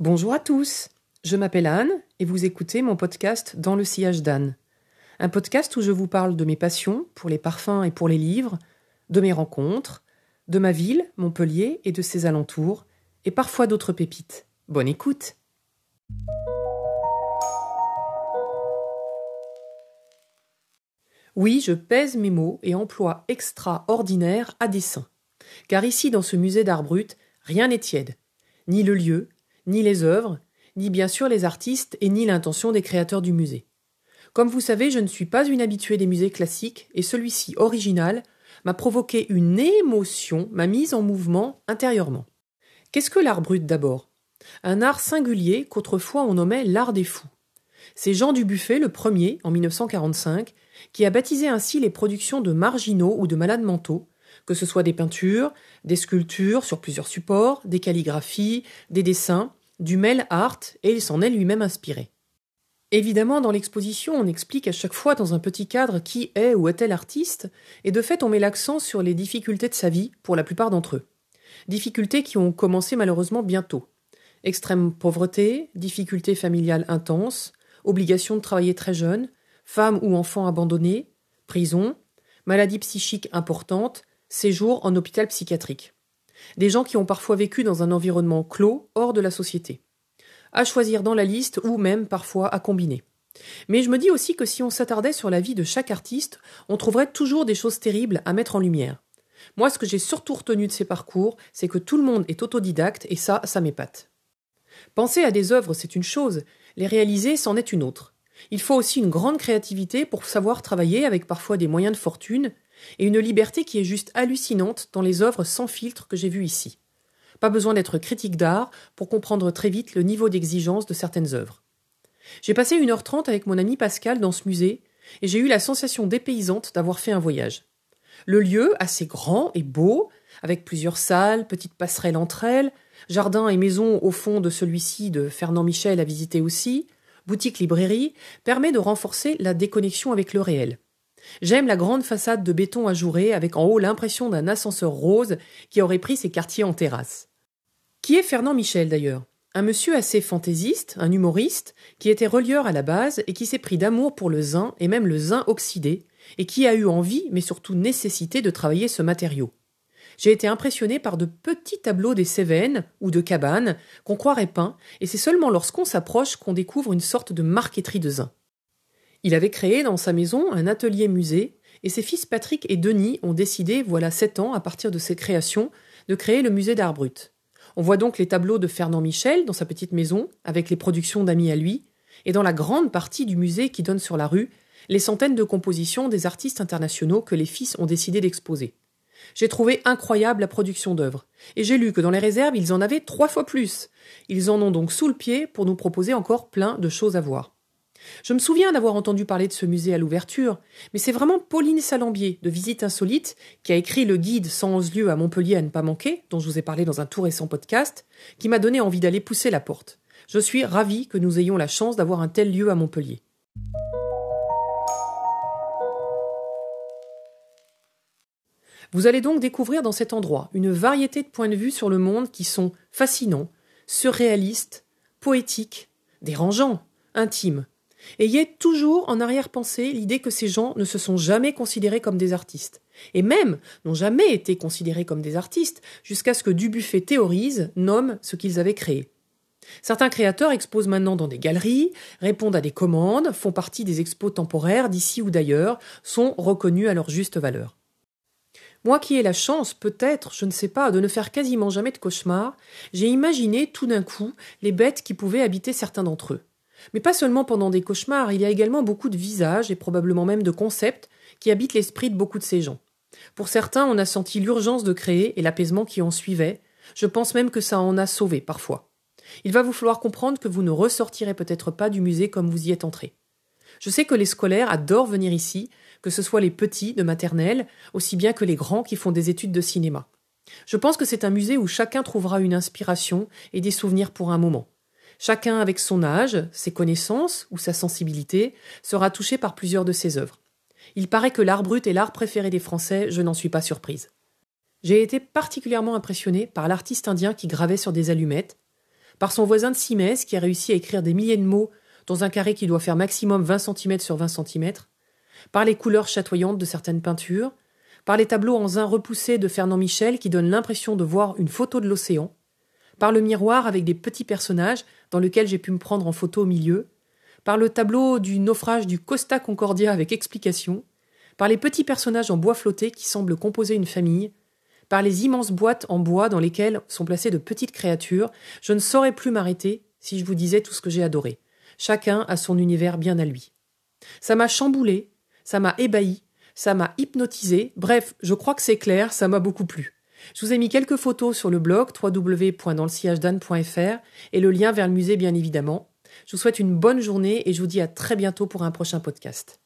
Bonjour à tous, je m'appelle Anne et vous écoutez mon podcast Dans le sillage d'Anne. Un podcast où je vous parle de mes passions pour les parfums et pour les livres, de mes rencontres, de ma ville, Montpellier et de ses alentours, et parfois d'autres pépites. Bonne écoute! Oui, je pèse mes mots et emploie extraordinaire à dessein. Car ici, dans ce musée d'art brut, rien n'est tiède. Ni le lieu, ni les œuvres, ni bien sûr les artistes et ni l'intention des créateurs du musée. Comme vous savez, je ne suis pas une habituée des musées classiques et celui-ci original m'a provoqué une émotion, m'a mise en mouvement intérieurement. Qu'est-ce que l'art brut d'abord? Un art singulier qu'autrefois on nommait l'art des fous. C'est Jean Dubuffet, le premier, en 1945, qui a baptisé ainsi les productions de marginaux ou de malades mentaux, que ce soit des peintures, des sculptures sur plusieurs supports, des calligraphies, des dessins, du mail art, et il s'en est lui-même inspiré. Évidemment, dans l'exposition, on explique à chaque fois dans un petit cadre qui est ou est-elle l'artiste, et de fait on met l'accent sur les difficultés de sa vie pour la plupart d'entre eux. Difficultés qui ont commencé malheureusement bientôt. Extrême pauvreté, difficultés familiales intenses, obligation de travailler très jeune, femmes ou enfants abandonnés, prison, maladie psychique importante, séjour en hôpital psychiatrique. Des gens qui ont parfois vécu dans un environnement clos, hors de la société. À choisir dans la liste ou même parfois à combiner. Mais je me dis aussi que si on s'attardait sur la vie de chaque artiste, on trouverait toujours des choses terribles à mettre en lumière. Moi, ce que j'ai surtout retenu de ces parcours, c'est que tout le monde est autodidacte et ça, ça m'épate. Penser à des œuvres, c'est une chose, les réaliser, c'en est une autre. Il faut aussi une grande créativité pour savoir travailler avec parfois des moyens de fortune, et une liberté qui est juste hallucinante dans les œuvres sans filtre que j'ai vues ici. Pas besoin d'être critique d'art pour comprendre très vite le niveau d'exigence de certaines œuvres. J'ai passé une heure trente avec mon ami Pascal dans ce musée, et j'ai eu la sensation dépaysante d'avoir fait un voyage. Le lieu, assez grand et beau, avec plusieurs salles, petites passerelles entre elles, jardin et maison au fond de celui-ci de Fernand Michel à visiter aussi, boutique-librairie, permet de renforcer la déconnexion avec le réel. J'aime la grande façade de béton ajouré avec en haut l'impression d'un ascenseur rose qui aurait pris ses quartiers en terrasse. Qui est Fernand Michel d'ailleurs? Un monsieur assez fantaisiste, un humoriste, qui était relieur à la base et qui s'est pris d'amour pour le zin et même le zin oxydé, et qui a eu envie, mais surtout nécessité de travailler ce matériau j'ai été impressionné par de petits tableaux des Cévennes ou de cabanes qu'on croirait peints, et c'est seulement lorsqu'on s'approche qu'on découvre une sorte de marqueterie de zin. Il avait créé dans sa maison un atelier musée, et ses fils Patrick et Denis ont décidé, voilà sept ans, à partir de ses créations, de créer le musée d'art brut. On voit donc les tableaux de Fernand Michel dans sa petite maison, avec les productions d'amis à lui, et dans la grande partie du musée qui donne sur la rue, les centaines de compositions des artistes internationaux que les fils ont décidé d'exposer. J'ai trouvé incroyable la production d'œuvres, et j'ai lu que dans les réserves ils en avaient trois fois plus. Ils en ont donc sous le pied pour nous proposer encore plein de choses à voir. Je me souviens d'avoir entendu parler de ce musée à l'ouverture, mais c'est vraiment Pauline Salambier, de Visite Insolite, qui a écrit le guide 111 lieux à Montpellier à ne pas manquer, dont je vous ai parlé dans un tout récent podcast, qui m'a donné envie d'aller pousser la porte. Je suis ravi que nous ayons la chance d'avoir un tel lieu à Montpellier. Vous allez donc découvrir dans cet endroit une variété de points de vue sur le monde qui sont fascinants, surréalistes, poétiques, dérangeants, intimes. Ayez toujours en arrière-pensée l'idée que ces gens ne se sont jamais considérés comme des artistes, et même n'ont jamais été considérés comme des artistes jusqu'à ce que Dubuffet théorise, nomme ce qu'ils avaient créé. Certains créateurs exposent maintenant dans des galeries, répondent à des commandes, font partie des expos temporaires d'ici ou d'ailleurs, sont reconnus à leur juste valeur. Moi qui ai la chance, peut-être, je ne sais pas, de ne faire quasiment jamais de cauchemars, j'ai imaginé tout d'un coup les bêtes qui pouvaient habiter certains d'entre eux. Mais pas seulement pendant des cauchemars, il y a également beaucoup de visages et probablement même de concepts qui habitent l'esprit de beaucoup de ces gens. Pour certains, on a senti l'urgence de créer et l'apaisement qui en suivait. Je pense même que ça en a sauvé parfois. Il va vous falloir comprendre que vous ne ressortirez peut-être pas du musée comme vous y êtes entré. Je sais que les scolaires adorent venir ici que ce soit les petits de maternelle, aussi bien que les grands qui font des études de cinéma. Je pense que c'est un musée où chacun trouvera une inspiration et des souvenirs pour un moment. Chacun avec son âge, ses connaissances ou sa sensibilité sera touché par plusieurs de ses œuvres. Il paraît que l'art brut est l'art préféré des Français, je n'en suis pas surprise. J'ai été particulièrement impressionné par l'artiste indien qui gravait sur des allumettes, par son voisin de Simès qui a réussi à écrire des milliers de mots dans un carré qui doit faire maximum 20 cm sur 20 cm, par les couleurs chatoyantes de certaines peintures, par les tableaux en zin repoussés de Fernand Michel qui donnent l'impression de voir une photo de l'océan, par le miroir avec des petits personnages dans lequel j'ai pu me prendre en photo au milieu, par le tableau du naufrage du Costa Concordia avec explication, par les petits personnages en bois flotté qui semblent composer une famille, par les immenses boîtes en bois dans lesquelles sont placées de petites créatures, je ne saurais plus m'arrêter si je vous disais tout ce que j'ai adoré. Chacun a son univers bien à lui. Ça m'a chamboulé, ça m'a ébahi, ça m'a hypnotisé, bref, je crois que c'est clair, ça m'a beaucoup plu. Je vous ai mis quelques photos sur le blog www.dansleSillageDanne.fr et le lien vers le musée bien évidemment. Je vous souhaite une bonne journée et je vous dis à très bientôt pour un prochain podcast.